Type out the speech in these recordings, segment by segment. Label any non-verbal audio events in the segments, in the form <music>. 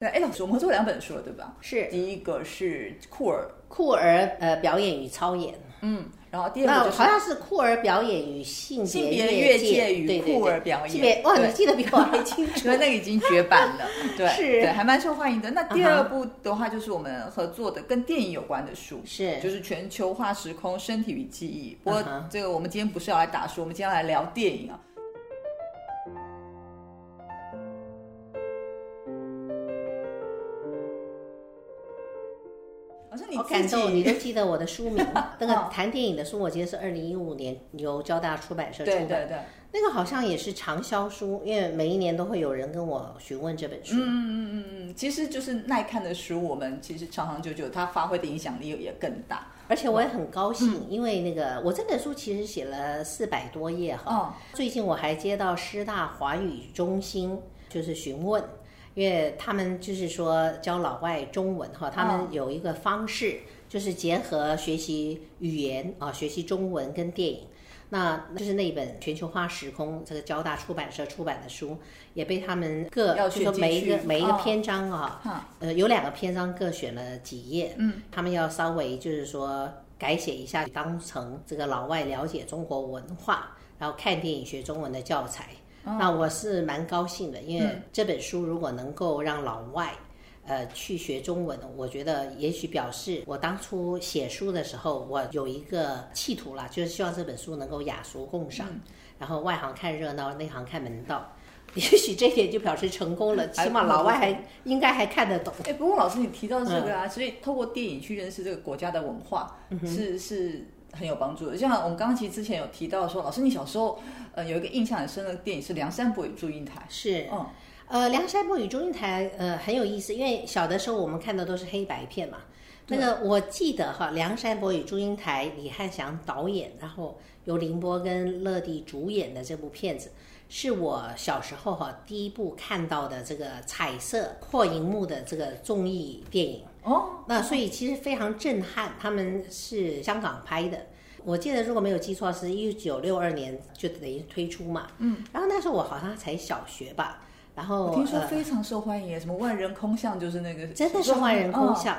对，哎，老师，我们合作两本书了，对吧？是第一个是酷儿，酷儿呃表演与操演，嗯，然后第二个就是好像是酷儿表演与性性别别越界界与酷儿表演性别哇，对你记得比我还清楚因。为那个已经绝版了，对，<laughs> 是对，还蛮受欢迎的。那第二部的话，就是我们合作的跟电影有关的书，是就是全球化时空、身体与记忆。不过这个我们今天不是要来打书，我们今天要来聊电影啊。好感动，你都记得我的书名。<laughs> 那个嗯谈电影的书，我记得是二零一五年由交大出版社出版。对对对，那个好像也是畅销书，因为每一年都会有人跟我询问这本书。嗯嗯嗯嗯，其实就是耐看的书，我们其实长长久久，它发挥的影响力也更大。而且我也很高兴，嗯因为那个我这本书其实写了四百多页哈。哦，最近我还接到师大华语中心就是询问，因为他们就是说教老外中文哈，他们有一个方式就是结合学习语言啊，学习中文跟电影。那就是那本《全球化时空》，这个交大出版社出版的书，也被他们各要就说每一个每一个哦篇章啊，哈，呃，有两个篇章各选了几页，嗯，他们要稍微就是说改写一下，当成这个老外了解中国文化，然后看电影学中文的教材。那我是蛮高兴的，因为嗯这本书如果能够让老外。呃，去学中文，我觉得也许表示我当初写书的时候，我有一个企图啦，就是希望这本书能够雅俗共赏，然后外行看热闹，内行看门道。<laughs> 也许这点就表示成功了，起码老外还应该还看得懂。哎，不过老师你提到这个啊，嗯所以透过电影去认识这个国家的文化，是是很有帮助的。像我们刚刚其实之前有提到说，老师你小时候呃有一个印象很深的电影是《梁山伯与祝英台》，是，嗯，呃，梁山伯与祝英台，呃，很有意思，因为小的时候我们看的都是黑白片嘛。那个我记得哈，《梁山伯与祝英台》，李翰祥导演，然后由凌波跟乐蒂主演的这部片子，是我小时候哈第一部看到的这个彩色扩银幕的这个综艺电影。哦，那所以其实非常震撼，他们是香港拍的。我记得如果没有记错，是一九六二年就等于推出嘛。嗯，然后那时候我好像才小学吧，然后我听说呃非常受欢迎，什么万人空巷就是那个，真的是万人空哦巷。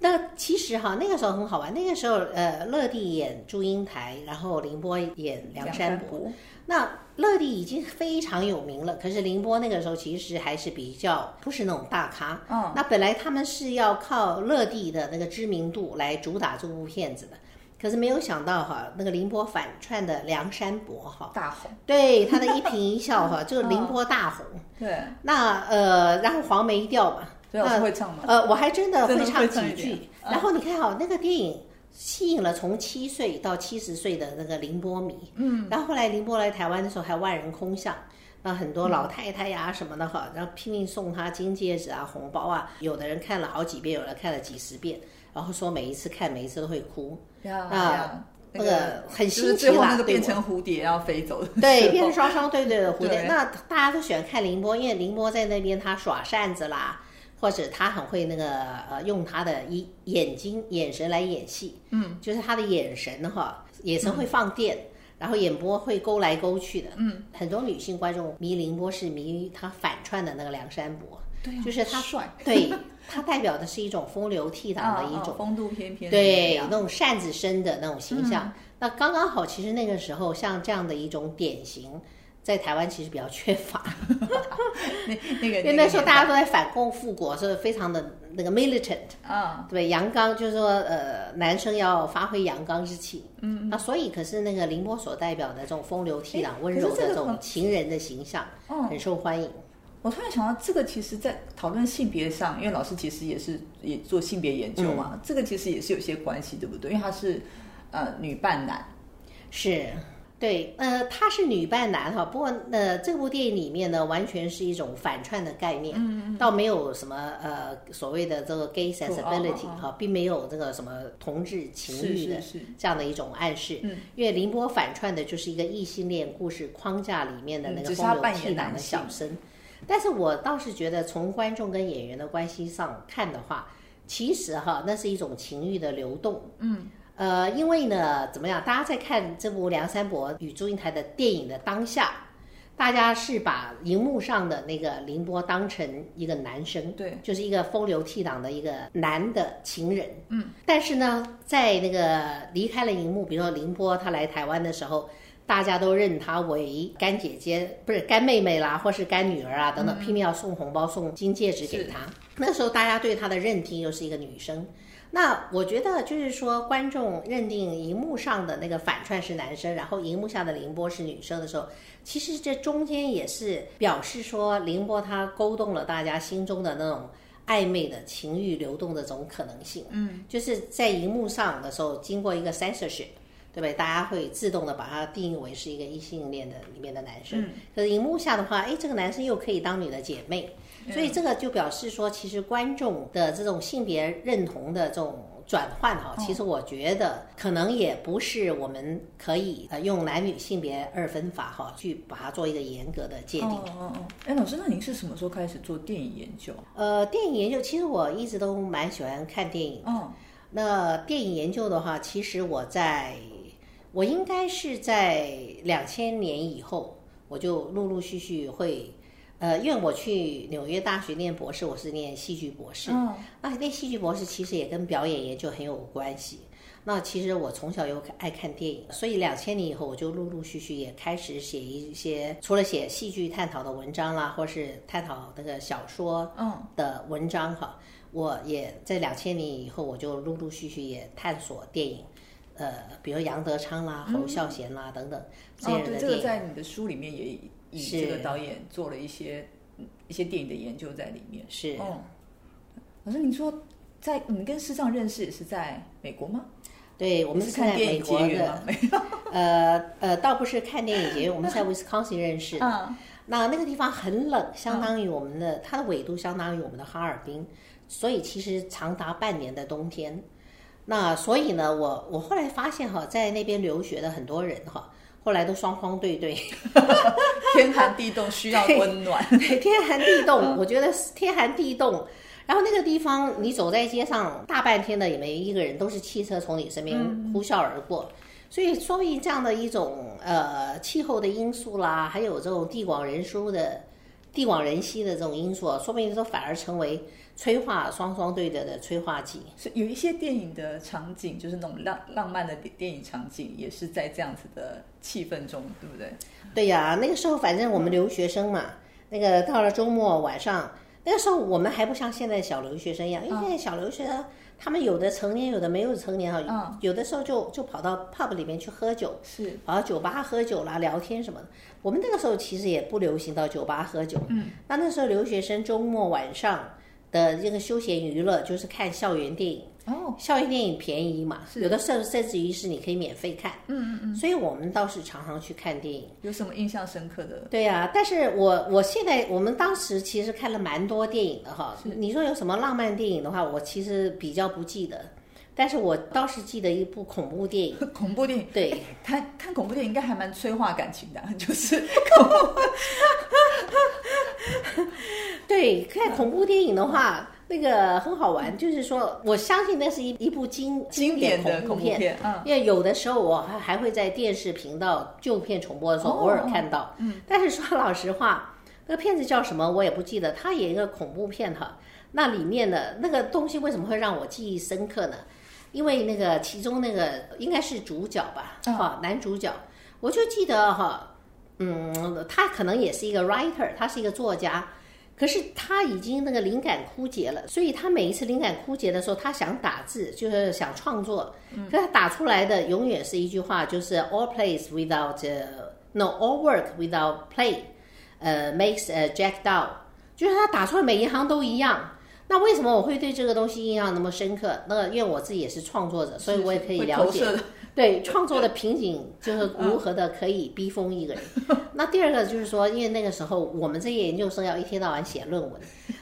那其实哈，那个时候很好玩。那个时候，呃，乐蒂演祝英台，然后凌波演梁山伯。伯，那乐蒂已经非常有名了，可是凌波那个时候其实还是比较不是那种大咖。嗯，那本来他们是要靠乐蒂的那个知名度来主打这部片子的，可是没有想到哈，那个凌波反串的梁山伯哈，大红，对他的一颦一笑哈，就凌波大红。<laughs> 对，那呃，然后黄梅调嘛，对，老师会唱吗？呃，我还真的会唱几句。嗯然后你看哈、那个电影吸引了从七岁到七十岁的那个凌波迷。嗯，然后后来凌波来台湾的时候还万人空巷。那很多老太太呀、什么的哈，然后拼命送他金戒指啊、红包啊。有的人看了好几遍，有人看了几十遍，然后说每一次看每一次都会哭。啊，那个很就是新奇啦对变成蝴蝶要飞走的，对，<laughs> 变成双双对对的蝴蝶。那大家都喜欢看凌波，因为凌波在那边他耍扇子啦，或者他很会那个呃用他的一眼睛眼神来演戏，嗯，就是他的眼神哈，眼神会放电。然后眼波会勾来勾去的，嗯，很多女性观众迷凌波是迷他反串的那个梁山伯，对啊就是他帅，对他代表的是一种风流倜傥的 <laughs> 一种风度翩翩对，那种扇子身的那种形象。嗯。那刚刚好，其实那个时候像这样的一种典型，在台湾其实比较缺乏，<laughs> 那那个，因为那时候大家都在反共复国，所以非常的那个 militant，啊，对，阳刚，就是说呃，男生要发挥阳刚之气。嗯，那所以可是那个凌波所代表的这种风流倜傥、温柔的这种情人的形象，嗯很受欢迎。我突然想到，这个其实，在讨论性别上，因为老师其实也是也做性别研究嘛，这个其实也是有些关系，对不对？因为他是呃女扮男，是，对，呃，她是女扮男哈，不过呃，这部电影里面呢，完全是一种反串的概念，嗯倒没有什么呃所谓的这个 gay sensibility 哈，并没有这个什么同志情欲的这样的一种暗示。嗯，因为林波反串的就是一个异性恋故事框架里面的那嗯个风流倜傥的小生，但是我倒是觉得从观众跟演员的关系上看的话，其实哈，那是一种情欲的流动。嗯。呃，因为呢，怎么样？大家在看这部《梁山伯与祝英台》的电影的当下，大家是把荧幕上的那个凌波当成一个男生，对，就是一个风流倜傥的一个男的情人。嗯，但是呢，在那个离开了荧幕，比如说凌波他来台湾的时候，大家都认她为干姐姐，不是干妹妹啦，或是干女儿啊等等，拼命要送红包、送金戒指给她。那时候大家对她的认定又是一个女生。那我觉得就是说，观众认定荧幕上的那个反串是男生，然后荧幕下的凌波是女生的时候，其实这中间也是表示说，凌波他勾动了大家心中的那种暧昧的情欲流动的这种可能性。嗯，就是在荧幕上的时候，经过一个 censorship，对不对？大家会自动的把它定义为是一个异性恋的里面的男生。可是荧幕下的话，哎，这个男生又可以当你的姐妹。所以这个就表示说，其实观众的这种性别认同的这种转换哈，其实我觉得可能也不是我们可以呃用男女性别二分法哈去把它做一个严格的界定。哦哦哦，哎，老师，那您是什么时候开始做电影研究？呃，电影研究其实我一直都蛮喜欢看电影。哦，那电影研究的话，其实我在我应该是在两千年以后，我就陆陆续续会。呃，因为我去纽约大学念博士，我是念戏剧博士。嗯，那念戏剧博士其实也跟表演研究很有关系。那其实我从小又爱看电影，所以两千年以后，我就陆陆续续也开始写一些，除了写戏剧探讨的文章啦，或是探讨那个小说的文章哈，我也在两千年以后，我就陆陆续续也探索电影，呃，比如杨德昌啦、侯孝贤啦等等这些人的电影。这个在你的书里面也。以这个导演做了一些一些电影的研究在里面。是，哦，老师，你说在你跟师丈认识也是在美国吗？对，我们是看美国的。<laughs> <laughs> 呃呃，倒不是看电影节，我们在威斯康星认识。嗯，那那个地方很冷，相当于我们的它的纬度相当于我们的哈尔滨，所以其实长达半年的冬天。那所以呢，我我后来发现哈，在那边留学的很多人哈。后来都双双对对，<laughs> 天寒地冻需要温暖。<laughs> 对，天寒地冻，我觉得天寒地冻。然后那个地方，你走在街上大半天的也没一个人，都是汽车从你身边呼啸而过。所以，说明这样的一种呃气候的因素啦，还有这种地广人疏的地广人稀的这种因素，说不定说反而成为。催化双双对的的催化剂，是有一些电影的场景，就是那种浪浪漫的电影场景，也是在这样子的气氛中，对不对？对呀，那个时候反正我们留学生嘛，那个到了周末晚上，那个时候我们还不像现在小留学生一样，因为现在小留学生他们有的成年，有的没有成年哈，有的时候就就跑到 pub 里面去喝酒，是跑到酒吧喝酒啦、聊天什么的。我们那个时候其实也不流行到酒吧喝酒，嗯，那那时候留学生周末晚上。的这个休闲娱乐就是看校园电影。哦，校园电影便宜嘛，有的甚甚至于是你可以免费看，嗯嗯嗯，所以我们倒是常常去看电影。有什么印象深刻的？对呀，但是我我现在我们当时其实看了蛮多电影的哈。你说有什么浪漫电影的话，我其实比较不记得，但是我倒是记得一部恐怖电影。<laughs> 恐怖电影，对，看看恐怖电影应该还蛮催化感情的，<laughs> 就是恐怖。<laughs> 对，看恐怖电影的话。那个很好玩，就是说，我相信那是一一部经经典的恐怖片，嗯，因为有的时候我还还会在电视频道旧片重播的时候偶尔看到，嗯，但是说老实话，那个片子叫什么我也不记得，它演一个恐怖片哈，那里面的那个东西为什么会让我记忆深刻呢？因为那个其中那个应该是主角吧，哈，男主角，我就记得哈，嗯，他可能也是一个 writer，他是一个作家。可是他已经那个灵感枯竭了，所以他每一次灵感枯竭的时候，他想打字，就是想创作，可他打出来的永远是一句话，就是 all plays without no all work without play，呃 makes a jack down，就是他打出来每一行都一样。那为什么我会对这个东西印象那么深刻？那因为我自己也是创作者，所以我也可以了解。对创作的瓶颈就是如何的可以逼疯一个人。<laughs> 那第二个就是说，因为那个时候我们这些研究生要一天到晚写论文，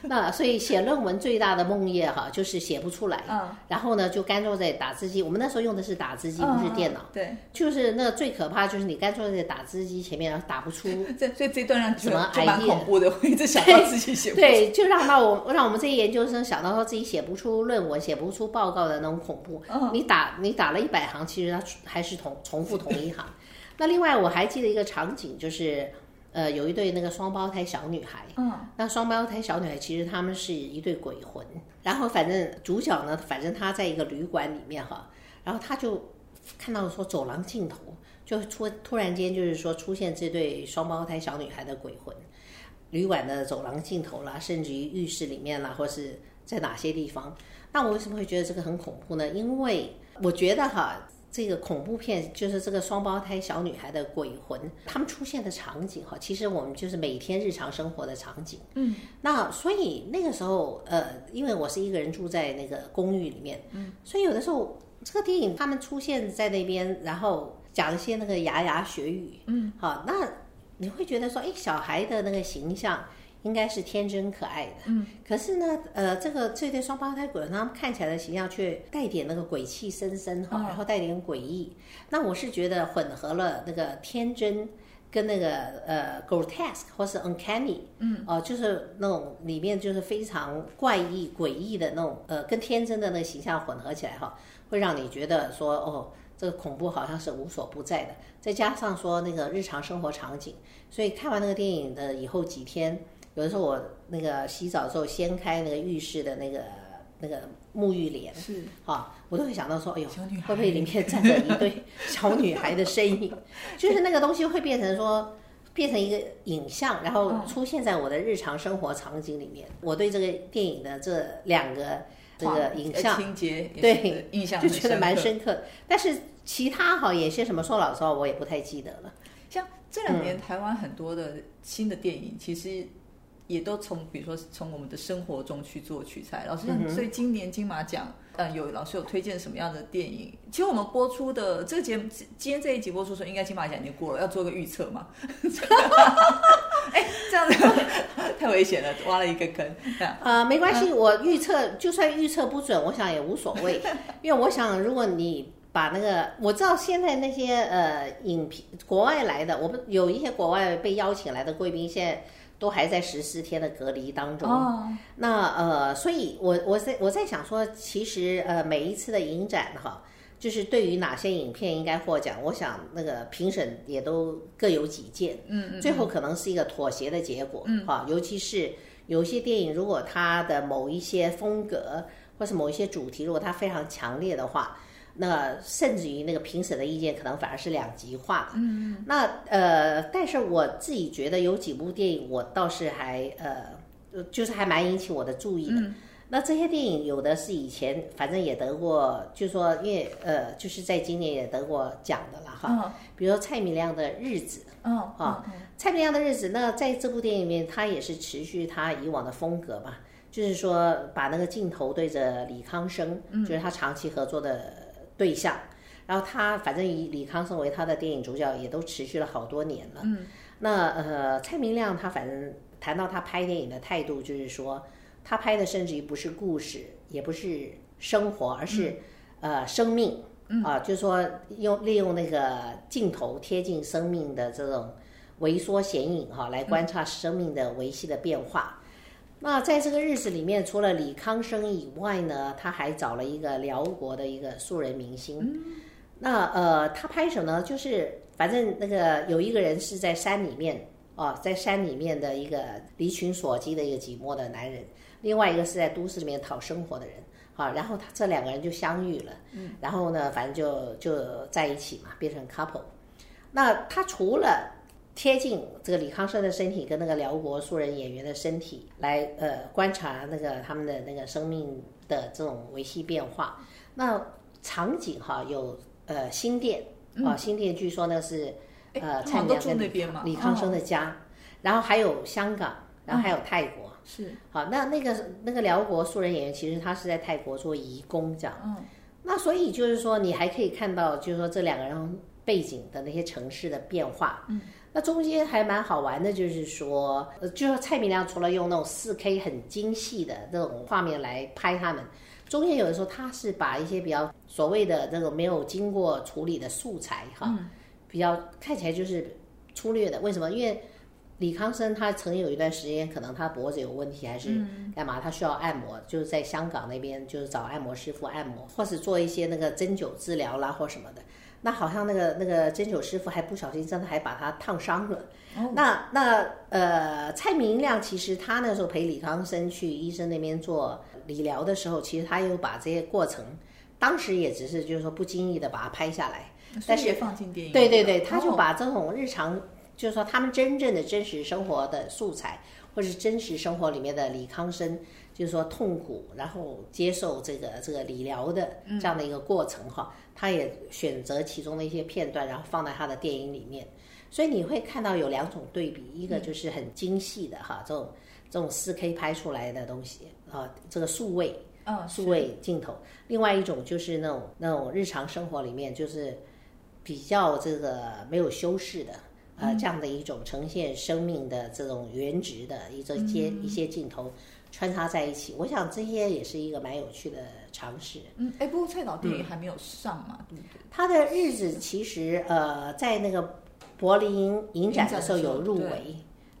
那所以写论文最大的梦魇哈就是写不出来。嗯。然后呢，就干坐在打字机。我们那时候用的是打字机，不是电脑。对。就是那个最可怕，就是你干坐在打字机前面，然后打不出。<laughs> 这所以这段让什么蛮恐怖的，我一直想到自己写。对，就让到我让我们这些研究生想到说自己写不出论文、写不出报告的那种恐怖。嗯。你打你打了一百行，其实它还是同。重复同一行。<laughs> 那另外我还记得一个场景，就是，呃有一对那个双胞胎小女孩，嗯，那双胞胎小女孩其实她们是一对鬼魂，然后反正主角呢，反正他在一个旅馆里面哈，然后他就看到说走廊尽头就突突然间就是说出现这对双胞胎小女孩的鬼魂，旅馆的走廊尽头啦，甚至于浴室里面啦，或是在哪些地方。那我为什么会觉得这个很恐怖呢？因为我觉得哈。这个恐怖片就是这个双胞胎小女孩的鬼魂，他们出现的场景哈，其实我们就是每天日常生活的场景。嗯，那所以那个时候，呃，因为我是一个人住在那个公寓里面，嗯，所以有的时候这个电影他们出现在那边，然后讲一些那个牙牙学语，嗯，好，那你会觉得说，哎，小孩的那个形象。应该是天真可爱的，嗯，可是呢，呃，这个这对双胞胎鬼，他们看起来的形象却带点那个鬼气森森哈，然后带点诡异。那我是觉得混合了那个天真跟那个呃 grotesque 或是 uncanny，嗯，哦，就是那种里面就是非常怪异诡异的那种呃，跟天真的那个形象混合起来哈，会让你觉得说哦，这个恐怖好像是无所不在的。再加上说那个日常生活场景，所以看完那个电影的以后几天。有的时候我那个洗澡的时候掀开那个浴室的那个那个沐浴帘，是啊，我都会想到说，哎呦，小女孩会不会里面站着一对小女孩的身影？<laughs> 就是那个东西会变成说，变成一个影像，然后出现在我的日常生活场景里面。我对这个电影的这两个这个影像情节对印象就觉得蛮深深刻。但是其他哈有些什么，说老实话我也不太记得了。像这两年台湾很多的新的电影，其实。也都从，比如说从我们的生活中去做取材。老师，所以今年金马奖，嗯，有老师有推荐什么样的电影？其实我们播出的这个节目，今天这一集播出时候，应该金马奖已经过了，要做个预测嘛？<laughs> 哎，这样子太危险了，挖了一个坑。<laughs> 呃，没关系，我预测就算预测不准，我想也无所谓，<laughs> 因为我想，如果你把那个，我知道现在那些呃影评国外来的，我们有一些国外被邀请来的贵宾，现在。都还在十四天的隔离当中，那呃，所以我我在我在想说，其实呃，每一次的影展哈，就是对于哪些影片应该获奖，我想那个评审也都各有己见，嗯嗯，最后可能是一个妥协的结果，嗯，哈，尤其是有些电影，如果它的某一些风格或是某一些主题，如果它非常强烈的话。那甚至于那个评审的意见可能反而是两极化的。嗯那呃，但是我自己觉得有几部电影我倒是还呃，就是还蛮引起我的注意的。嗯。那这些电影有的是以前反正也得过，就是说因为呃，就是在今年也得过奖的了哈。嗯。比如说蔡明亮的《日子》。嗯。啊，蔡明亮的《日子》，那在这部电影里面，他也是持续他以往的风格嘛，就是说把那个镜头对着李康生，就是他长期合作的。对象，然后他反正以李康生为他的电影主角，也都持续了好多年了。嗯，那呃，蔡明亮他反正谈到他拍电影的态度，就是说他拍的甚至于不是故事，也不是生活，而是呃生命啊，就是说用利用那个镜头贴近生命的这种微缩显影哈，来观察生命的维系的变化。那在这个日子里面，除了李康生以外呢，他还找了一个辽国的一个素人明星。那呃，他拍什么呢？就是反正那个有一个人是在山里面哦，在山里面的一个离群索居的一个寂寞的男人，另外一个是在都市里面讨生活的人。好，然后他这两个人就相遇了。嗯。然后呢，反正就就在一起嘛，变成 couple。那他除了贴近这个李康生的身体跟那个辽国素人演员的身体来呃观察那个他们的那个生命的这种维系变化。那场景哈有呃新店啊，新店据说呢是呃蔡明亮跟李康生的家，然后还有香港，然后还有泰国。是好，那那个那个辽国素人演员其实他是在泰国做义工这样。嗯。那所以就是说你还可以看到就是说这两个人背景的那些城市的变化。嗯。那中间还蛮好玩的，就是说，呃，就是蔡明亮除了用那种四 K 很精细的那种画面来拍他们，中间有的时候他是把一些比较所谓的那种没有经过处理的素材哈，比较看起来就是粗略的。为什么？因为李康生他曾经有一段时间，可能他脖子有问题还是干嘛，他需要按摩，就是在香港那边就是找按摩师傅按摩，或是做一些那个针灸治疗啦或什么的。那好像那个那个针灸师傅还不小心真的还把他烫伤了。哦那那呃，蔡明亮其实他那时候陪李康生去医生那边做理疗的时候，其实他有把这些过程，当时也只是就是说不经意的把它拍下来。但是也放进电影对对对，他就哦把这种日常，就是说他们真正的真实生活的素材，或者是真实生活里面的李康生，就是说痛苦，然后接受这个这个理疗的这样的一个过程哈，他也选择其中的一些片段，然后放在他的电影里面。所以你会看到有两种对比，一个就是很精细的哈，这种这种四 K 拍出来的东西啊，这个数位嗯，数位镜头；另外一种就是那种那种日常生活里面就是比较这个没有修饰的。呃，这样的一种呈现生命的这种原值的一种一些、一些镜头穿插在一起，我想这些也是一个蛮有趣的尝试。嗯，哎，不过蔡导电影还没有上嘛，对不对？他的日子其实呃，在那个柏林影展的时候有入围，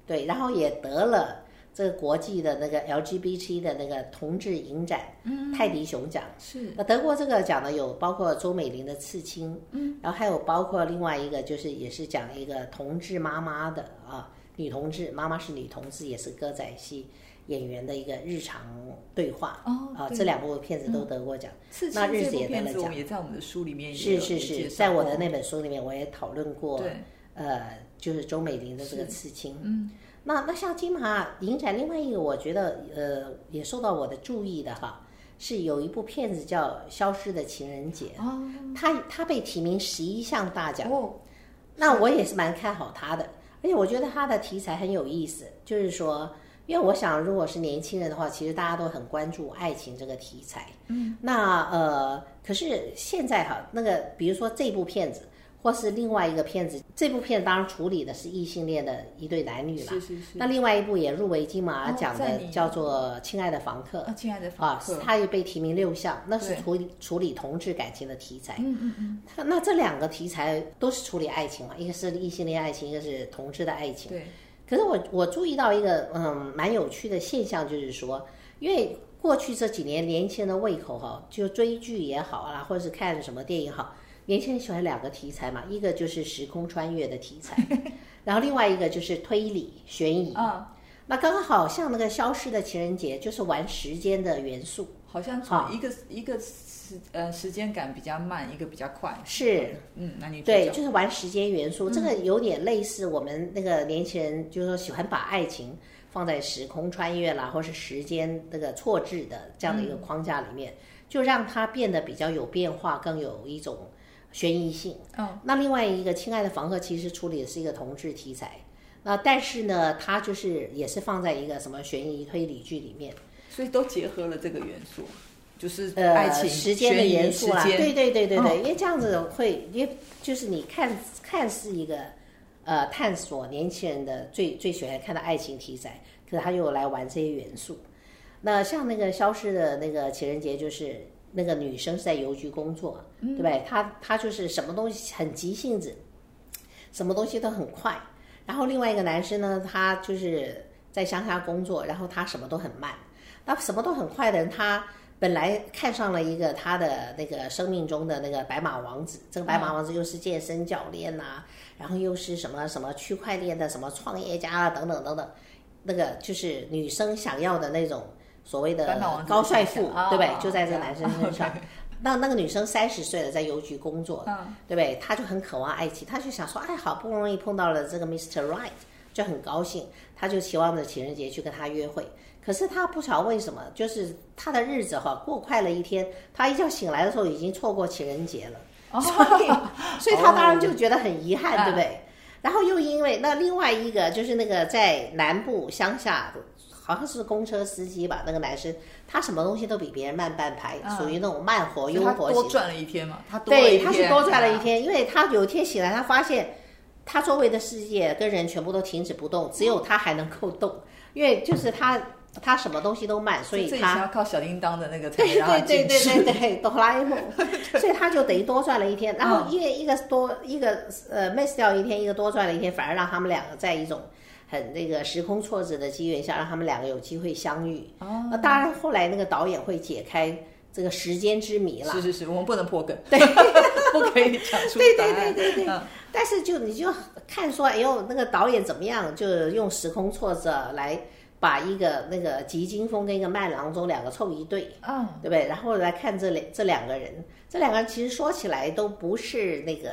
对，然后也得了这个国际的那个 LGBT 的那个同志影展，嗯，泰迪熊奖。是。那得过这个奖的有包括周美玲的《刺青》，嗯，然后还有包括另外一个就是也是讲一个同志妈妈的啊，女同志妈妈是女同志，也是歌仔戏演员的一个日常对话。哦啊，这两部片子都得过奖。那日子也得了奖也在我们的书里面是是是，在我的那本书里面我也讨论过，对，呃，就是周美玲的这个刺青。嗯，那那像金马影展，另外一个我觉得呃也受到我的注意的哈，是有一部片子叫《消失的情人节》，哦它它被提名十一项大奖，哦，那我也是蛮看好它的，而且我觉得它的题材很有意思，就是说。因为我想，如果是年轻人的话，其实大家都很关注爱情这个题材。嗯，那呃，可是现在哈，那个比如说这部片子，或是另外一个片子，这部片当然处理的是异性恋的一对男女了。是是是。那另外一部也入围金马奖的叫做《亲爱的房客》啊，亲爱的访啊客，，它也被提名六项，那是处理处理同志感情的题材。嗯嗯嗯，它那这两个题材都是处理爱情嘛，一个是异性恋爱情，一个是同志的爱情。对，可是我我注意到一个嗯蛮有趣的现象，就是说，因为过去这几年年轻人的胃口哈，就追剧也好啦，或者是看什么电影好，年轻人喜欢两个题材嘛，一个就是时空穿越的题材，<laughs> 然后另外一个就是推理悬疑。啊，那刚刚好像那个消失的情人节，就是玩时间的元素，好像好从一个一个时呃时间感比较慢，一个比较快，是。嗯，男女对，就是玩时间元素，这个有点类似我们那个年轻人，就是说喜欢把爱情放在时空穿越啦，或是时间那个错置的这样的一个框架里面，就让它变得比较有变化，更有一种悬疑性。嗯，那另外一个《亲爱的房客》其实处理的是一个同志题材，那但是呢，它就是也是放在一个什么悬疑推理剧里面。所以都结合了这个元素，就是呃，爱情、时间的元素啦，对对对对对，嗯因为这样子会，因为就是你看看是一个呃探索年轻人的最最喜欢看的爱情题材，可是他又来玩这些元素。那像那个消失的那个情人节，就是那个女生是在邮局工作，对不对？她她就是什么东西很急性子，什么东西都很快。然后另外一个男生呢，他就是在乡下工作，然后他什么都很慢。那什么都很快的人，他本来看上了一个他的那个生命中的那个白马王子，这个白马王子又是健身教练呐、然后又是什么什么区块链的什么创业家啊，等等等等，那个就是女生想要的那种所谓的高帅富，对不对哦？就在这个男生身上。<laughs> 那那个女生三十岁了，在邮局工作，嗯对不对？她就很渴望爱情，她就想说，哎，好不容易碰到了这个 Mr. Right，就很高兴，她就期望着情人节去跟他约会。可是他不晓得为什么，就是他的日子哈过快了一天，他一觉醒来的时候已经错过情人节了，哦 <laughs> 所以所以他当然就觉得很遗憾，哦对不对？然后又因为那另外一个就是那个在南部乡下，好像是公车司机吧，那个男生他什么东西都比别人慢半拍，嗯属于那种慢活悠活型。多赚了一天嘛，他多对，他是多赚了一啊天，因为他有一天醒来，他发现他周围的世界跟人全部都停止不动，只有他还能够动，因为就是他他什么东西都卖，所以他要靠小叮当的那个才能对让对对对对对，哆啦 A 梦，<laughs> 所以他就等于多赚了一天，然后嗯。因为一个多一个呃 miss 掉一天，一个多赚了一天，反而让他们两个在一种很那个时空错置的机缘下，让他们两个有机会相遇。哦。那当然后来那个导演会解开这个时间之谜了，是是是，我们不能破梗。对。<laughs> 不可以讲出 <laughs> 对。对对对对。嗯。但是就你就看说，哎呦，那个导演怎么样，就用时空挫折来把一个那个吉金风跟一个麦郎中两个凑一对，嗯，对不对？然后来看这两这两个人，这两个人其实说起来都不是那个，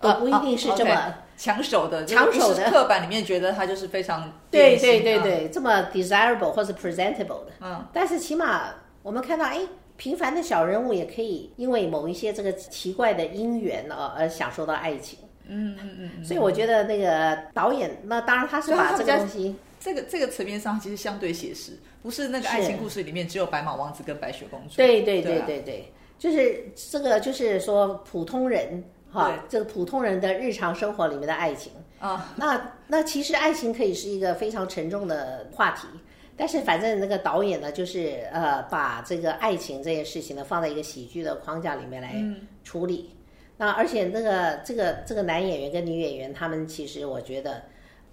都不一定是这么。抢手的，抢手的刻板里面觉得他就是非常对对对，嗯对，这么 desirable 或者 presentable 的，嗯，但是起码我们看到，哎，平凡的小人物也可以因为某一些这个奇怪的因缘啊而享受到爱情。嗯嗯嗯嗯，所以我觉得那个导演，那当然他是把这个东西，这个这个层面上其实相对写实，不是那个爱情故事里面只有白马王子跟白雪公主。对对对对啊对对，就是这个就是说普通人哈，这个普通人的日常生活里面的爱情。啊，那那其实爱情可以是一个非常沉重的话题，但是反正那个导演呢，就是呃把这个爱情这件事情呢放在一个喜剧的框架里面来嗯处理。那而且那个这个这个男演员跟女演员，他们其实我觉得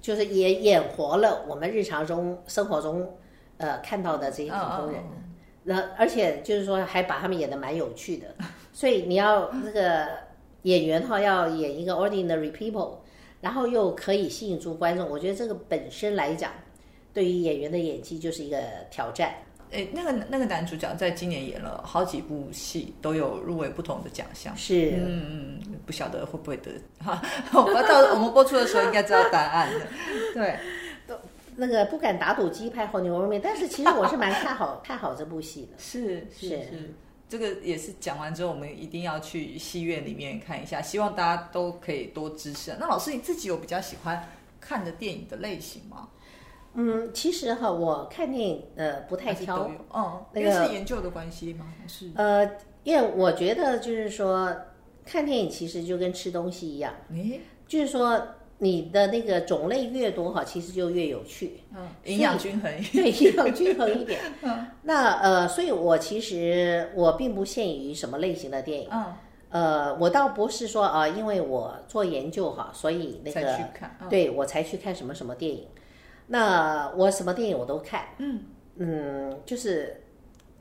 就是也演活了我们日常中生活中呃看到的这些普通人。嗯那而且就是说，还把他们演的蛮有趣的，所以你要那个演员哈，要演一个 ordinary people，然后又可以吸引住观众，我觉得这个本身来讲，对于演员的演技就是一个挑战。哎，那个那个男主角在今年演了好几部戏，都有入围不同的奖项。是，嗯嗯，不晓得会不会得哈，<laughs> 我们到我们播出的时候应该知道答案的。对，<laughs> 那个不敢打赌鸡排和牛肉面，但是其实我是蛮看好 <laughs> 看好这部戏的。是是是是，这个也是讲完之后，我们一定要去戏院里面看一下，希望大家都可以多支持。那老师你自己有比较喜欢看的电影的类型吗？嗯，其实哈，我看电影呃不太挑还是都，有，嗯，那个因为是研究的关系吗？还是呃，因为我觉得就是说看电影其实就跟吃东西一样，诶，就是说你的那个种类越多哈，其实就越有趣。嗯，营养均衡，对，营养均衡一点。<laughs> 那呃，所以我其实我并不限于什么类型的电影。嗯，呃，我倒不是说啊、呃因为我做研究哈，所以那个去看，嗯对我才去看什么什么电影。那我什么电影我都看，嗯嗯，就是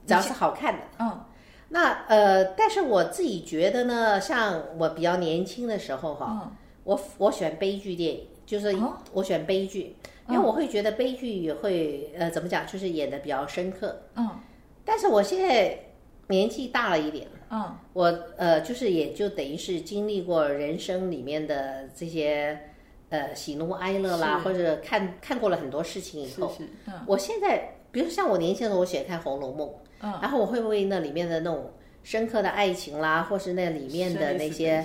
只要是好看的。嗯那呃，但是我自己觉得呢，像我比较年轻的时候哈，嗯，我我选悲剧电影，就是哦我选悲剧，因为我会觉得悲剧也会呃怎么讲，就是演的比较深刻。嗯但是我现在年纪大了一点，嗯我呃就是也就等于是经历过人生里面的这些呃喜怒哀乐啦，或者看看过了很多事情以后，是是，嗯。我现在比如像我年轻的时候，我喜欢看《红楼梦》，嗯，然后我会为那里面的那种深刻的爱情啦，或是那里面的那些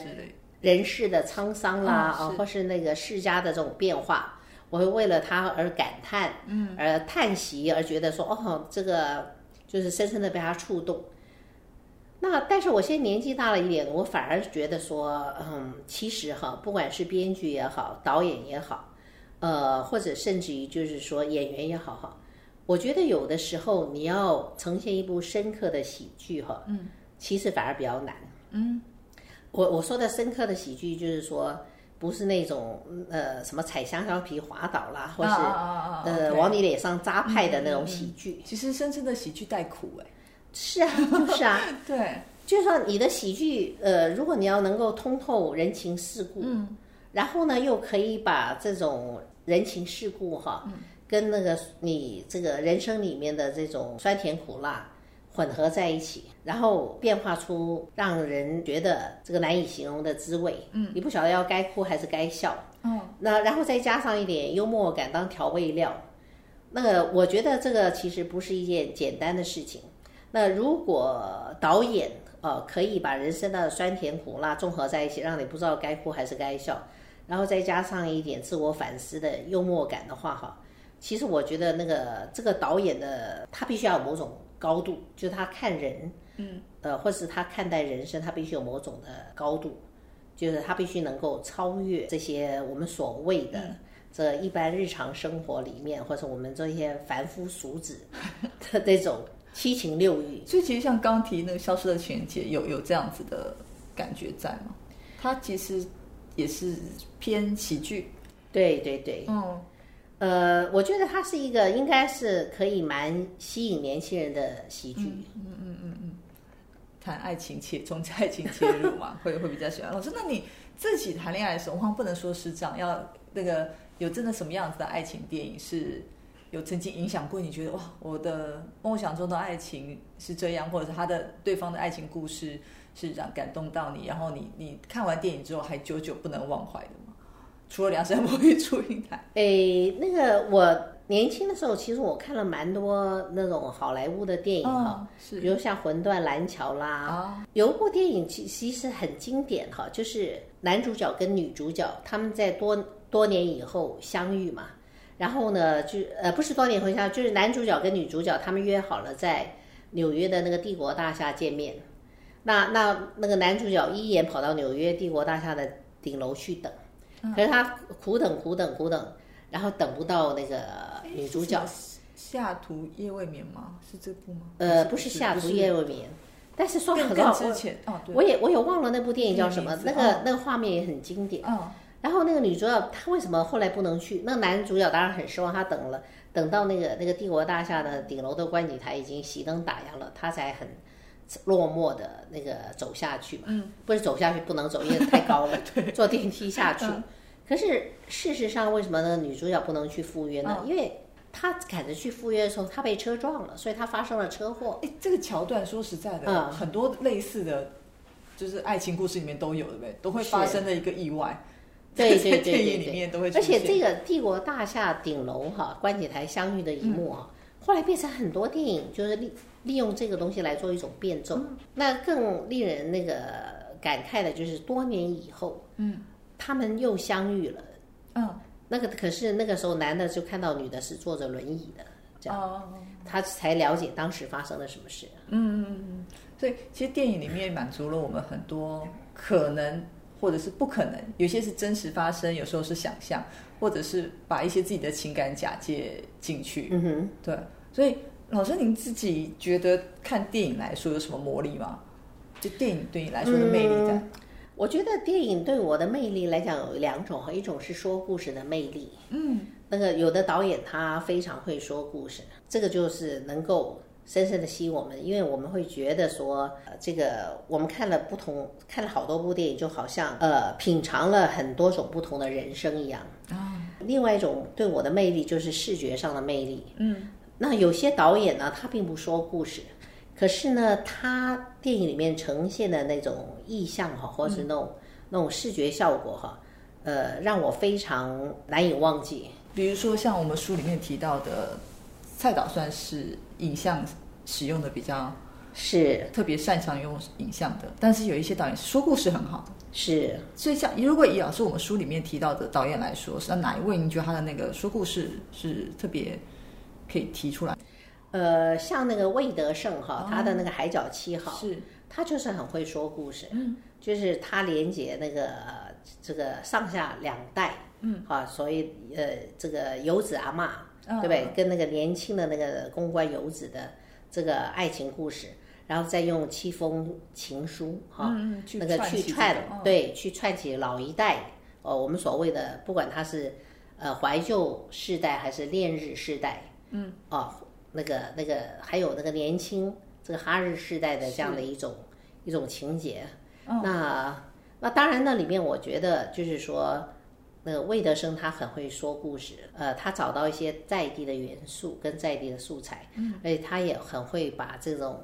人世的沧桑啦，啊，嗯或是那个世家的这种变化，我会为了他而感叹，嗯，而叹息，而觉得说，哦，这个就是深深的被他触动。那但是我现在年纪大了一点，我反而觉得说，嗯，其实哈，不管是编剧也好，导演也好，呃，或者甚至于就是说演员也好哈，我觉得有的时候你要呈现一部深刻的喜剧哈，嗯，其实反而比较难。嗯，我我说的深刻的喜剧，就是说不是那种呃什么踩香蕉皮滑倒啦，或是、啊啊啊啊呃往你脸上扎派的那种喜剧。其实深深的喜剧带苦哎，是啊，<laughs> 就是啊，<laughs> 对，就是说你的喜剧，呃，如果你要能够通透人情世故，嗯然后呢又可以把这种人情世故哈，嗯跟那个你这个人生里面的这种酸甜苦辣混合在一起，然后变化出让人觉得这个难以形容的滋味。嗯，你不晓得要该哭还是该笑。嗯那然后再加上一点幽默感当调味料，那个我觉得这个其实不是一件简单的事情。那如果导演呃可以把人生的酸甜苦辣综合在一起，让你不知道该哭还是该笑，然后再加上一点自我反思的幽默感的话，哈，其实我觉得那个这个导演的他必须要有某种高度，就是他看人，嗯，呃，或是他看待人生，他必须有某种的高度，就是他必须能够超越这些我们所谓的。这一般日常生活里面，或者我们这些凡夫俗子的这种七情六欲，所以其实像刚提那个消失的情人节，有有这样子的感觉在吗？它其实也是偏喜剧，对对对，嗯呃，我觉得它是一个应该是可以蛮吸引年轻人的喜剧。嗯嗯嗯嗯谈爱情切从爱情切入嘛，<laughs> 会会比较喜欢。老师，那你自己谈恋爱的时候，我不能说是这样，要那个有真的什么样子的爱情电影是有曾经影响过你？觉得哇，我的梦想中的爱情是这样，或者是他的对方的爱情故事是让感动到你，然后你你看完电影之后还久久不能忘怀的吗？除了《梁山伯与祝英台》，诶，那个我年轻的时候，其实我看了蛮多那种好莱坞的电影哈，是比如像《魂断蓝桥》啦，啊，有一部电影其其实很经典哈，就是男主角跟女主角他们在多多年以后相遇嘛，然后呢，就呃不是多年以后相，就是男主角跟女主角他们约好了在纽约的那个帝国大厦见面，那那那个男主角一眼跑到纽约帝国大厦的顶楼去等，可是他苦等苦等苦等，然后等不到那个女主角，下图夜未眠吗？是这部吗？呃，不是下图夜未眠，但是说更实话，更之前哦，对，我也我也忘了那部电影叫什么，那个那个画面也很经典。嗯然后那个女主角她为什么后来不能去？那男主角当然很失望，他等了等到那个那个帝国大厦的顶楼的观景台已经熄灯打烊了，他才很落寞的那个走下去嘛。嗯，不是走下去不能走，因为太高了，<laughs> 坐电梯下去。可是事实上，为什么呢？女主角不能去赴约呢？因为她赶着去赴约的时候，她被车撞了，所以她发生了车祸。哎，这个桥段说实在的，嗯很多类似的，就是爱情故事里面都有，对不对？都会发生的一个意外，<laughs> 对对对对里对面都会。而且这个帝国大厦顶楼哈观景台相遇的一幕啊，后来变成很多电影就是利利用这个东西来做一种变奏。那更令人那个感慨的就是多年以后，嗯，他们又相遇了。嗯那个可是那个时候男的就看到女的是坐着轮椅的，这样哦，他才了解当时发生了什么事。所以其实电影里面满足了我们很多可能或者是不可能，有些是真实发生，有时候是想象，或者是把一些自己的情感假借进去。嗯哼。对，所以老师您自己觉得看电影来说有什么魔力吗？就电影对你来说的魅力在？我觉得电影对我的魅力来讲有两种，一种是说故事的魅力，嗯，那个有的导演他非常会说故事，这个就是能够深深的吸引我们，因为我们会觉得说，呃，这个我们看了不同，看了好多部电影，就好像呃品尝了很多种不同的人生一样。啊，另外一种对我的魅力就是视觉上的魅力。嗯，那有些导演呢，他并不说故事，可是呢，他电影里面呈现的那种意象哈，或是那种、那种视觉效果哈，呃，让我非常难以忘记。比如说像我们书里面提到的，蔡导算是影像使用的比较是。特别擅长用影像的，但是有一些导演说故事很好的。是，所以像如果以老师我们书里面提到的导演来说，是那哪一位您觉得他的那个说故事是特别可以提出来？呃，像那个魏德胜哈，他的那个《海角七号》是，他就是很会说故事，嗯，就是他连接那个呃这个上下两代，嗯，啊，所以呃这个游子阿嬷，嗯对不对？跟那个年轻的那个公关游子的这个爱情故事，然后再用七封情书哈，那个去串对，去串起老一代哦，我们所谓的不管他是呃怀旧世代还是恋日世代，嗯，哦，那个那个还有那个年轻这个哈日世代的这样的一种一种情节，嗯那那当然那里面我觉得就是说。那个魏德生他很会说故事，呃，他找到一些在地的元素跟在地的素材，嗯，而且他也很会把这种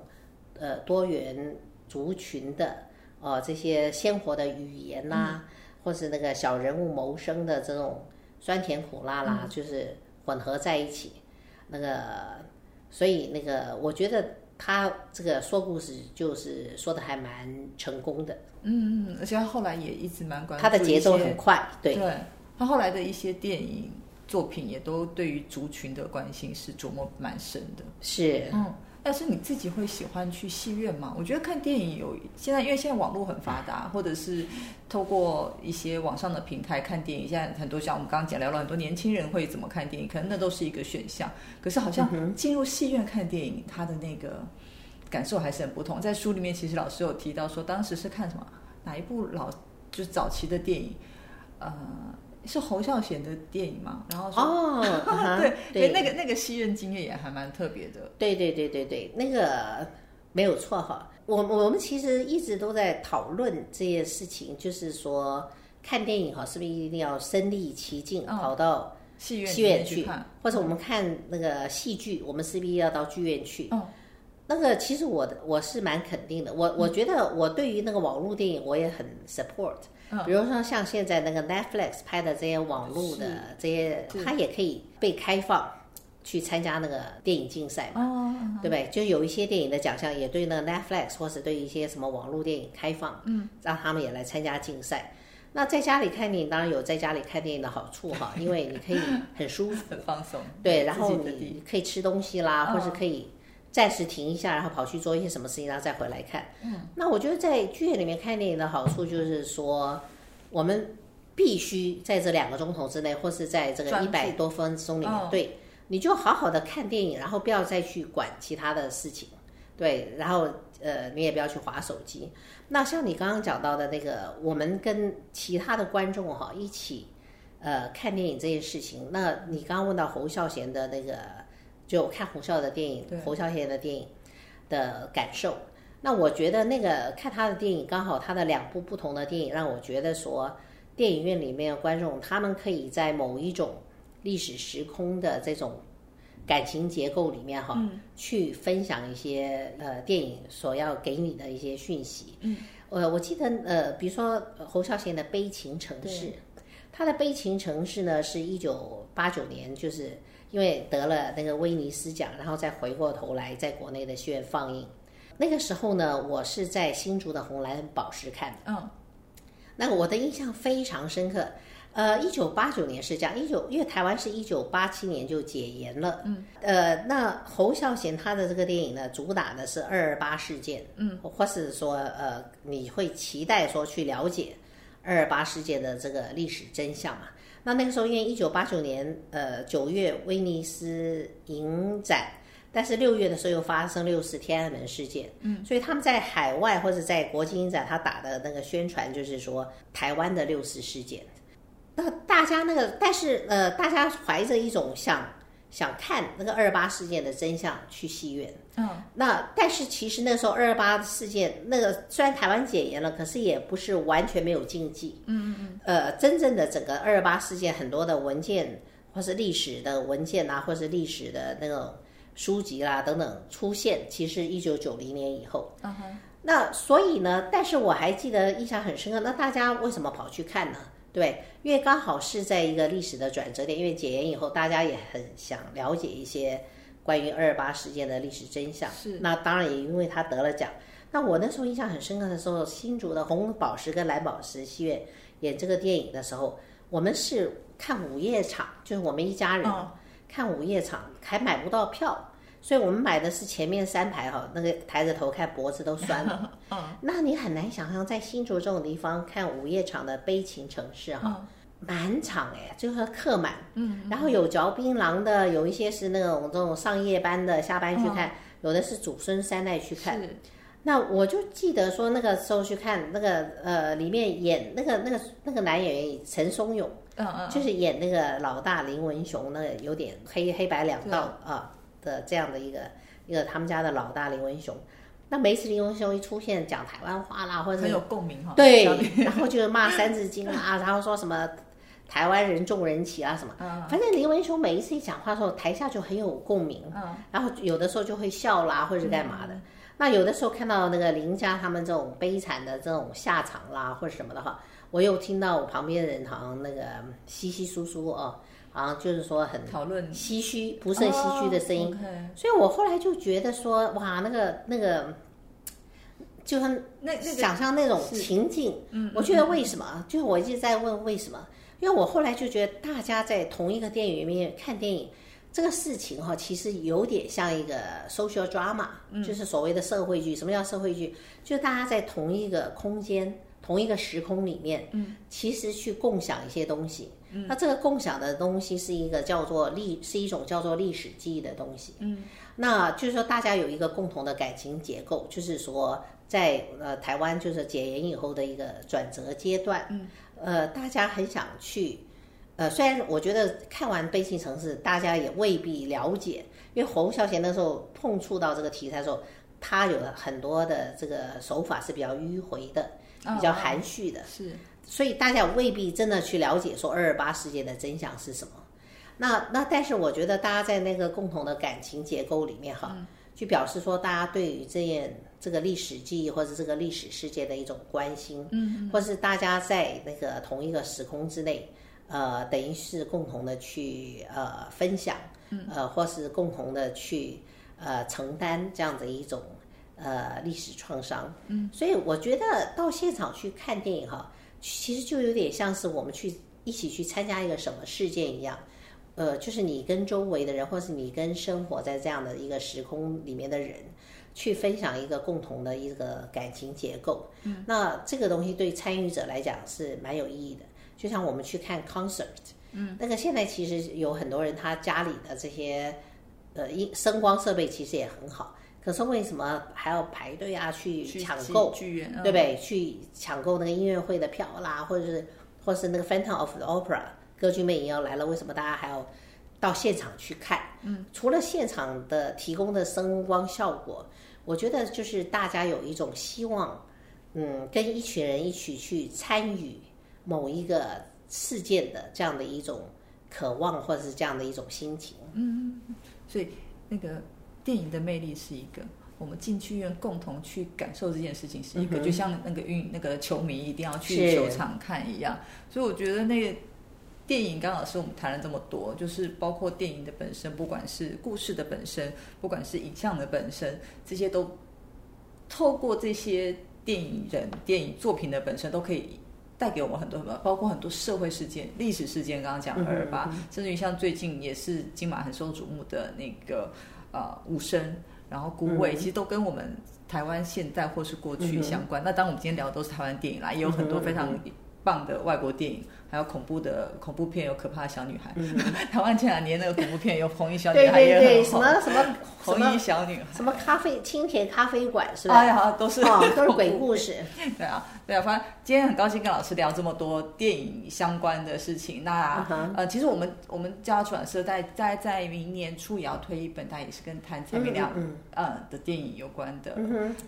呃多元族群的呃这些鲜活的语言啦、或是那个小人物谋生的这种酸甜苦辣啦，就是混合在一起。那个，所以那个我觉得他这个说故事就是说的还蛮成功的，嗯嗯，而且他后来也一直蛮关注他的节奏很快，对。对，他后来的一些电影作品也都对于族群的关心是琢磨蛮深的。是，嗯，但是你自己会喜欢去戏院吗？我觉得看电影有现在，因为现在网络很发达，或者是透过一些网上的平台看电影，现在很多像我们刚刚讲聊了很多年轻人会怎么看电影，可能那都是一个选项。可是好像进入戏院看电影，他的那个感受还是很不同。在书里面，其实老师有提到说，当时是看什么哪一部老就是早期的电影，呃。是侯孝贤的电影嘛？然后说哦，<laughs> 啊对对，那个那个戏院经验也还蛮特别的。对对对对对，那个没有错哈。我我们其实一直都在讨论这件事情，就是说看电影哈，是不是一定要身临其境，跑到戏院戏院去，或者我们看那个戏剧，我们是不是要到剧院去？嗯，那个其实我的我是蛮肯定的，我我觉得我对于那个网络电影我也很 support。比如说像现在那个 Netflix 拍的这些网络的这些，它也可以被开放去参加那个电影竞赛嘛，对不对？就有一些电影的奖项也对那个 Netflix 或是对一些什么网络电影开放，嗯，让他们也来参加竞赛。那在家里看电影当然有在家里看电影的好处哈，<laughs> 因为你可以很舒服、很放松，对，然后你可以吃东西啦，或是可以。暂时停一下，然后跑去做一些什么事情，然后再回来看。嗯，那我觉得在剧院里面看电影的好处就是说，我们必须在这两个钟头之内，或是在这个一百多分钟里面，对，你就好好的看电影，然后不要再去管其他的事情，对，然后呃，你也不要去划手机。那像你刚刚讲到的那个，我们跟其他的观众哈一起呃看电影这件事情，那你刚刚问到侯孝贤的那个。就看侯孝的电影，侯孝贤的电影的感受。那我觉得那个看他的电影，刚好他的两部不同的电影，让我觉得说，电影院里面的观众他们可以在某一种历史时空的这种感情结构里面哈，去分享一些呃电影所要给你的一些讯息。嗯，呃，我记得呃，比如说侯孝贤的《悲情城市》，他的《悲情城市》呢是一九八九年，就是。因为得了那个威尼斯奖，然后再回过头来在国内的戏院放映。那个时候呢，我是在新竹的红蓝宝石看。嗯，那我的印象非常深刻。呃，一九八九年是这样，一九因为台湾是一九八七年就解严了。嗯，呃，那侯孝贤他的这个电影呢，主打的是二二八事件。嗯，或是说呃，你会期待说去了解二二八事件的这个历史真相嘛？那那个时候，因为一九八九年，呃，九月威尼斯影展，但是六月的时候又发生六四天安门事件，嗯，所以他们在海外或者在国际影展，他打的那个宣传就是说台湾的六四事件。那大家那个，但是呃，大家怀着一种想。想看那个二二八事件的真相，去戏院。嗯，那但是其实那时候二二八事件，那个虽然台湾解严了，可是也不是完全没有禁忌。嗯嗯嗯。呃，真正的整个二二八事件，很多的文件或是历史的文件啊，或是历史的那种书籍啦等等出现，其实一九九零年以后。嗯哼。那所以呢，但是我还记得印象很深刻。那大家为什么跑去看呢？对，因为刚好是在一个历史的转折点，因为解严以后，大家也很想了解一些关于二二八事件的历史真相。是，那当然也因为他得了奖。那我那时候印象很深刻的时候，新竹的红宝石跟蓝宝石戏院演这个电影的时候，我们是看午夜场，就是我们一家人看午夜场，还买不到票。所以我们买的是前面三排哈，那个抬着头看脖子都酸了。<laughs> 嗯，那你很难想象在新竹这种地方看午夜场的悲情城市哈，满场哎，就是客满。嗯，然后有嚼槟榔的，有一些是那种这种上夜班的下班去看，有的是祖孙三代去看。那我就记得说那个时候去看那个呃，里面演那个那个那个男演员陈松勇，嗯嗯，就是演那个老大林文雄，那个有点黑黑白两道啊。的这样的一个一个他们家的老大林文雄，那每次林文雄一出现讲台湾话啦，或者很有共鸣哈，对，<laughs> 然后就骂三字经啊，然后说什么台湾人重人情啊什么，反正林文雄每一次一讲话的时候，台下就很有共鸣，嗯，然后有的时候就会笑啦，或者是干嘛的。那有的时候看到那个林家他们这种悲惨的这种下场啦，或者什么的话，我又听到我旁边的人好像那个稀稀疏疏哦。啊，就是说很讨论唏嘘、不胜唏嘘的声音，所以我后来就觉得说，哇，那个那个，就像那那想象那种情境，嗯，我觉得为什么？就是我一直在问为什么？因为我后来就觉得，大家在同一个电影里面看电影，这个事情哈，其实有点像一个 social drama，就是所谓的社会剧。什么叫社会剧？就是大家在同一个空间、同一个时空里面，嗯，其实去共享一些东西。嗯，那这个共享的东西是一个叫做历，是一种叫做历史记忆的东西。嗯，那就是说大家有一个共同的感情结构，就是说在呃台湾就是解严以后的一个转折阶段。嗯，呃，大家很想去，呃，虽然我觉得看完《悲情城市》，大家也未必了解，因为侯孝贤那时候碰触到这个题材的时候，他有很多的这个手法是比较迂回的，比较含蓄的，是，所以大家未必真的去了解说二二八事件的真相是什么。那那但是我觉得大家在那个共同的感情结构里面哈，去表示说大家对于这件这个历史记忆或者这个历史事件的一种关心，嗯，或是大家在那个同一个时空之内，呃，等于是共同的去呃分享，呃，或是共同的去呃承担这样的一种呃历史创伤，嗯，所以我觉得到现场去看电影哈，其实就有点像是我们去一起去参加一个什么事件一样。呃，就是你跟周围的人，或是你跟生活在这样的一个时空里面的人，去分享一个共同的一个感情结构。嗯，那这个东西对参与者来讲是蛮有意义的。就像我们去看 concert，嗯，那个现在其实有很多人他家里的这些呃音声光设备其实也很好，可是为什么还要排队啊去抢购剧院，对不对？去抢购那个音乐会的票啦，或者是或是那个 Phantom of the Opera。歌剧魅影要来了，为什么大家还要到现场去看？嗯，除了现场的提供的声光效果，我觉得就是大家有一种希望，嗯，跟一群人一起去参与某一个事件的这样的一种渴望，或者是这样的一种心情。嗯，所以那个电影的魅力是一个，我们进剧院共同去感受这件事情是一个，就像那个运那个球迷一定要去球场看一样。所以我觉得那个。电影刚好是我们谈了这么多，就是包括电影的本身，不管是故事的本身，不管是影像的本身，这些都透过这些电影人、电影作品的本身，都可以带给我们很多什么，包括很多社会事件、历史事件。刚刚讲二二八，甚至于像最近也是金马很受瞩目的那个呃武生，然后古伟，其实都跟我们台湾现在或是过去相关。那当我们今天聊的都是台湾电影啦，也有很多非常棒的外国电影。还有恐怖的恐怖片，有可怕的小女孩。台湾前两年那个恐怖片有红衣小女孩也很什么 <laughs> 什么红衣小女孩，什么咖啡青田咖啡馆是吧？哎呀，都是 <laughs> 都是鬼故事。对啊，对啊，反正今天很高兴跟老师聊这么多电影相关的事情。那呃，其实我们我们家出版社在在在明年初也要推一本，它也是跟谭蔡明亮呃的电影有关的。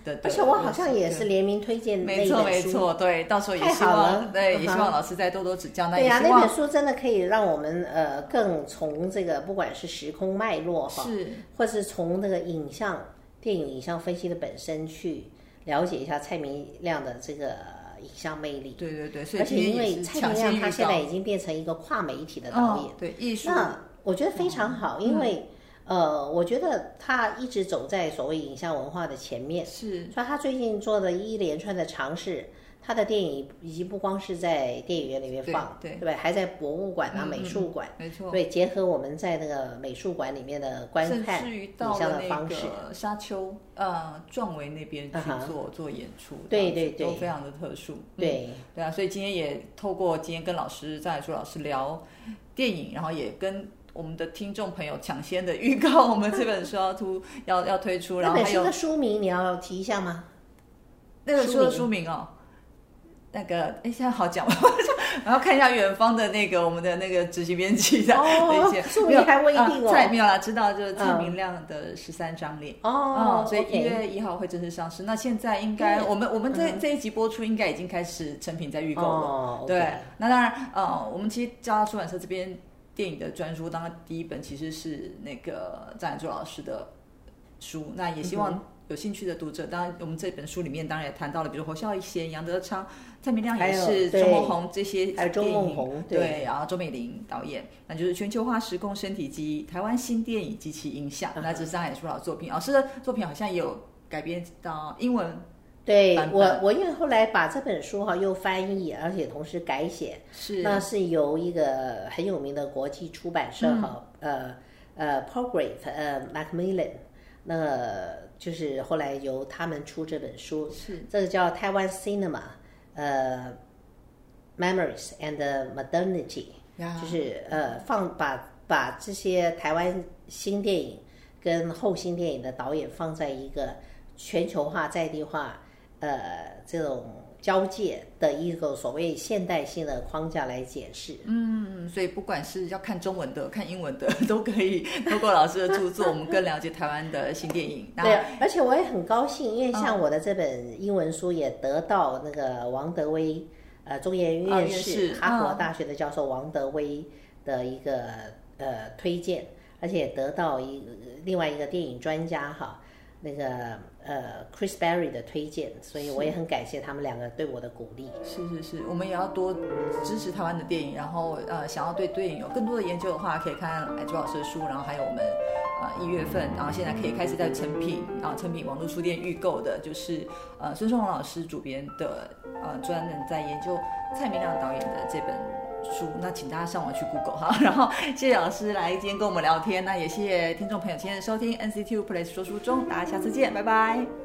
的，而且我好像也是联名推荐的没错没错，对，到时候也希望对，也希望老师再多多指教。对呀，那本书真的可以让我们呃更从这个不管是时空脉络哈，是，或是从那个影像电影影像分析的本身去了解一下蔡明亮的这个影像魅力。对对对，而且因为蔡明亮他现在已经变成一个跨媒体的导演，对艺术，那我觉得非常好，因为呃，我觉得他一直走在所谓影像文化的前面，是，所以他最近做的一连串的尝试。他的电影已经不光是在电影院里面放，对对，还在博物馆啊、美术馆，没错，对，结合我们在那个美术馆里面的观看影像的方式，沙丘呃壮维那边去做做演出，对对对，都非常的特殊，对。对啊，所以今天也透过今天跟老师张海珠老师聊电影，然后也跟我们的听众朋友抢先的预告我们这本书要出要要推出，然后还有书名你要提一下吗？那个书的书名哦。那个，哎，现在好讲吗？<laughs> 然后看一下远方的那个我们的那个执行编辑的那些，没有还未定哦。蔡没有啦，知道就是蔡明亮的十三张脸哦，所以一月一号会正式上市。那现在应该我们我们这这一集播出应该已经开始成品在预购了。对，那当然，呃，我们其实交大出版社这边电影的专书，当然第一本其实是那个张乃柱老师的书，那也希望。有兴趣的读者，当然我们这本书里面当然也谈到了，比如侯孝贤、杨德昌、蔡明亮也是周梦红这些还有周梦红对，然后周美玲导演，那就是全球化时空身体记忆，台湾新电影及其影响，那这是张海书老作品。老师的作品好像也有改编到英文。对我，我因为后来把这本书哈又翻译，而且同时改写，是那是由一个很有名的国际出版社哈，呃呃 p r o g r a t e 呃 Macmillan 那。就是后来由他们出这本书，是这个叫台湾 Cinema，呃，Memories and Modernity，就是呃放把把这些台湾新电影跟后新电影的导演放在一个全球化在地化呃这种。交界的一个所谓现代性的框架来解释，嗯，所以不管是要看中文的、看英文的，都可以透过老师的著作，我们更了解台湾的新电影。对，而且我也很高兴，因为像我的这本英文书也得到那个王德威，呃，中研院士、哈佛大学的教授王德威的一个呃推荐，而且得到一另外一个电影专家哈。那个呃，Chris Berry 的推荐，所以我也很感谢他们两个对我的鼓励。是是是，我们也要多支持台湾的电影。然后呃，想要对电影有更多的研究的话，可以看朱老师的书。然后还有我们呃一月份，然后现在可以开始在成品啊成品网络书店预购的，就是呃孙松龙老师主编的呃专门在研究蔡明亮导演的这本。书，那请大家上网去 Google 哈，<laughs> 然后谢谢老师来今天跟我们聊天，那也谢谢听众朋友今天的收听 NCTU Place 说书中，大家下次见，拜拜。